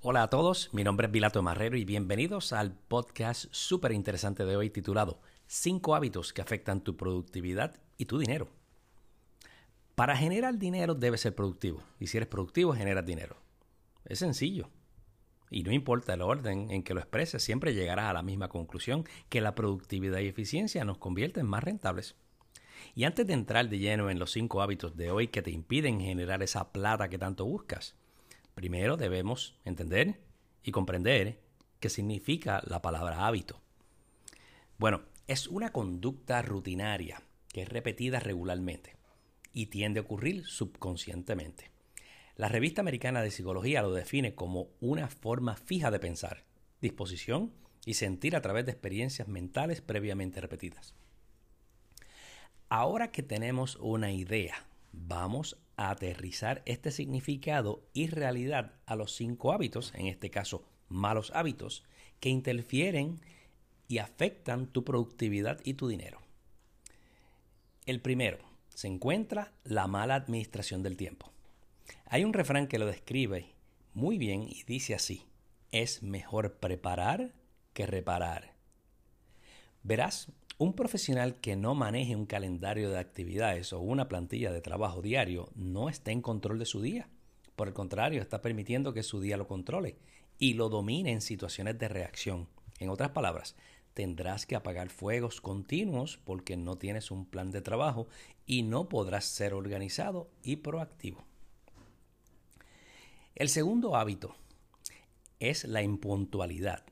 Hola a todos, mi nombre es Vilato Marrero y bienvenidos al podcast súper interesante de hoy titulado 5 hábitos que afectan tu productividad y tu dinero. Para generar dinero debes ser productivo y si eres productivo generas dinero. Es sencillo. Y no importa el orden en que lo expreses, siempre llegarás a la misma conclusión que la productividad y eficiencia nos convierten más rentables. Y antes de entrar de lleno en los 5 hábitos de hoy que te impiden generar esa plata que tanto buscas, Primero debemos entender y comprender qué significa la palabra hábito. Bueno, es una conducta rutinaria que es repetida regularmente y tiende a ocurrir subconscientemente. La revista americana de psicología lo define como una forma fija de pensar, disposición y sentir a través de experiencias mentales previamente repetidas. Ahora que tenemos una idea, vamos aterrizar este significado y realidad a los cinco hábitos, en este caso malos hábitos, que interfieren y afectan tu productividad y tu dinero. El primero, se encuentra la mala administración del tiempo. Hay un refrán que lo describe muy bien y dice así, es mejor preparar que reparar. Verás, un profesional que no maneje un calendario de actividades o una plantilla de trabajo diario no está en control de su día. Por el contrario, está permitiendo que su día lo controle y lo domine en situaciones de reacción. En otras palabras, tendrás que apagar fuegos continuos porque no tienes un plan de trabajo y no podrás ser organizado y proactivo. El segundo hábito es la impuntualidad.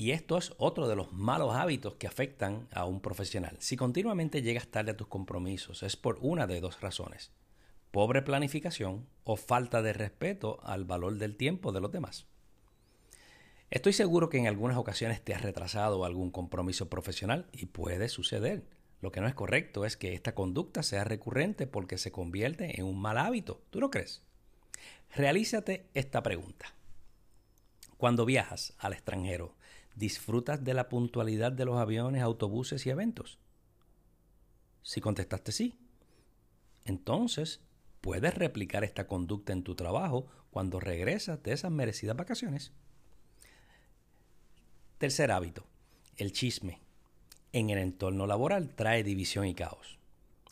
Y esto es otro de los malos hábitos que afectan a un profesional. Si continuamente llegas tarde a tus compromisos es por una de dos razones. Pobre planificación o falta de respeto al valor del tiempo de los demás. Estoy seguro que en algunas ocasiones te has retrasado algún compromiso profesional y puede suceder. Lo que no es correcto es que esta conducta sea recurrente porque se convierte en un mal hábito. ¿Tú no crees? Realízate esta pregunta. Cuando viajas al extranjero, ¿Disfrutas de la puntualidad de los aviones, autobuses y eventos? Si contestaste sí, entonces puedes replicar esta conducta en tu trabajo cuando regresas de esas merecidas vacaciones. Tercer hábito, el chisme. En el entorno laboral trae división y caos.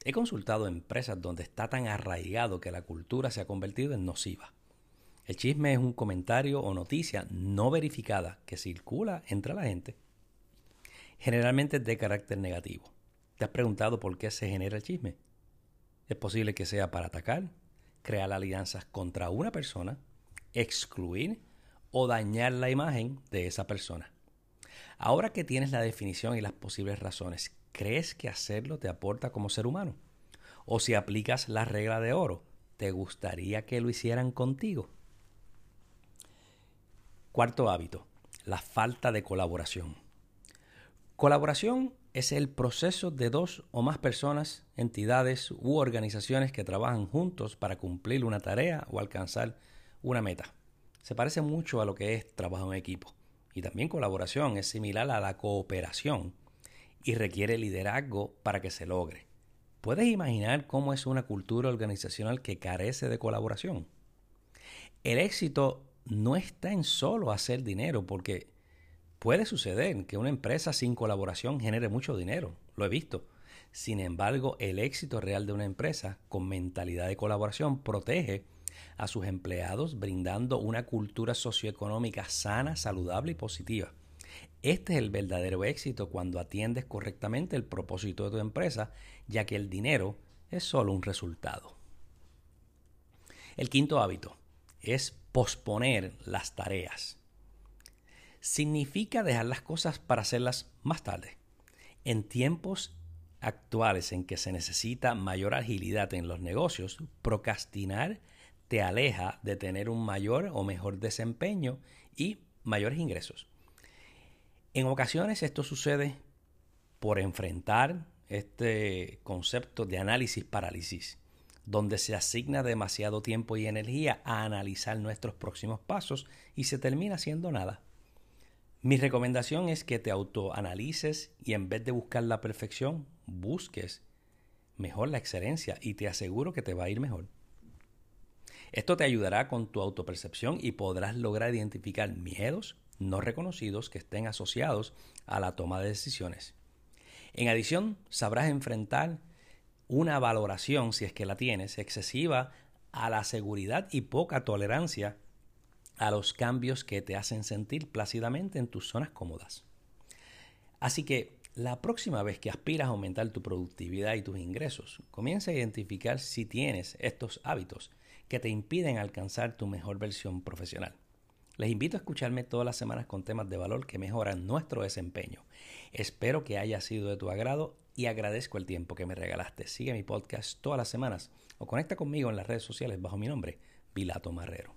He consultado empresas donde está tan arraigado que la cultura se ha convertido en nociva. El chisme es un comentario o noticia no verificada que circula entre la gente. Generalmente de carácter negativo. ¿Te has preguntado por qué se genera el chisme? Es posible que sea para atacar, crear alianzas contra una persona, excluir o dañar la imagen de esa persona. Ahora que tienes la definición y las posibles razones, ¿crees que hacerlo te aporta como ser humano? O si aplicas la regla de oro, ¿te gustaría que lo hicieran contigo? Cuarto hábito, la falta de colaboración. Colaboración es el proceso de dos o más personas, entidades u organizaciones que trabajan juntos para cumplir una tarea o alcanzar una meta. Se parece mucho a lo que es trabajo en equipo. Y también colaboración es similar a la cooperación y requiere liderazgo para que se logre. ¿Puedes imaginar cómo es una cultura organizacional que carece de colaboración? El éxito no está en solo hacer dinero, porque puede suceder que una empresa sin colaboración genere mucho dinero, lo he visto. Sin embargo, el éxito real de una empresa con mentalidad de colaboración protege a sus empleados brindando una cultura socioeconómica sana, saludable y positiva. Este es el verdadero éxito cuando atiendes correctamente el propósito de tu empresa, ya que el dinero es solo un resultado. El quinto hábito es posponer las tareas. Significa dejar las cosas para hacerlas más tarde. En tiempos actuales en que se necesita mayor agilidad en los negocios, procrastinar te aleja de tener un mayor o mejor desempeño y mayores ingresos. En ocasiones esto sucede por enfrentar este concepto de análisis parálisis donde se asigna demasiado tiempo y energía a analizar nuestros próximos pasos y se termina haciendo nada. Mi recomendación es que te autoanalices y en vez de buscar la perfección, busques mejor la excelencia y te aseguro que te va a ir mejor. Esto te ayudará con tu autopercepción y podrás lograr identificar miedos no reconocidos que estén asociados a la toma de decisiones. En adición, sabrás enfrentar una valoración, si es que la tienes, excesiva a la seguridad y poca tolerancia a los cambios que te hacen sentir plácidamente en tus zonas cómodas. Así que la próxima vez que aspiras a aumentar tu productividad y tus ingresos, comienza a identificar si tienes estos hábitos que te impiden alcanzar tu mejor versión profesional. Les invito a escucharme todas las semanas con temas de valor que mejoran nuestro desempeño. Espero que haya sido de tu agrado y agradezco el tiempo que me regalaste. Sigue mi podcast todas las semanas o conecta conmigo en las redes sociales bajo mi nombre, Vilato Marrero.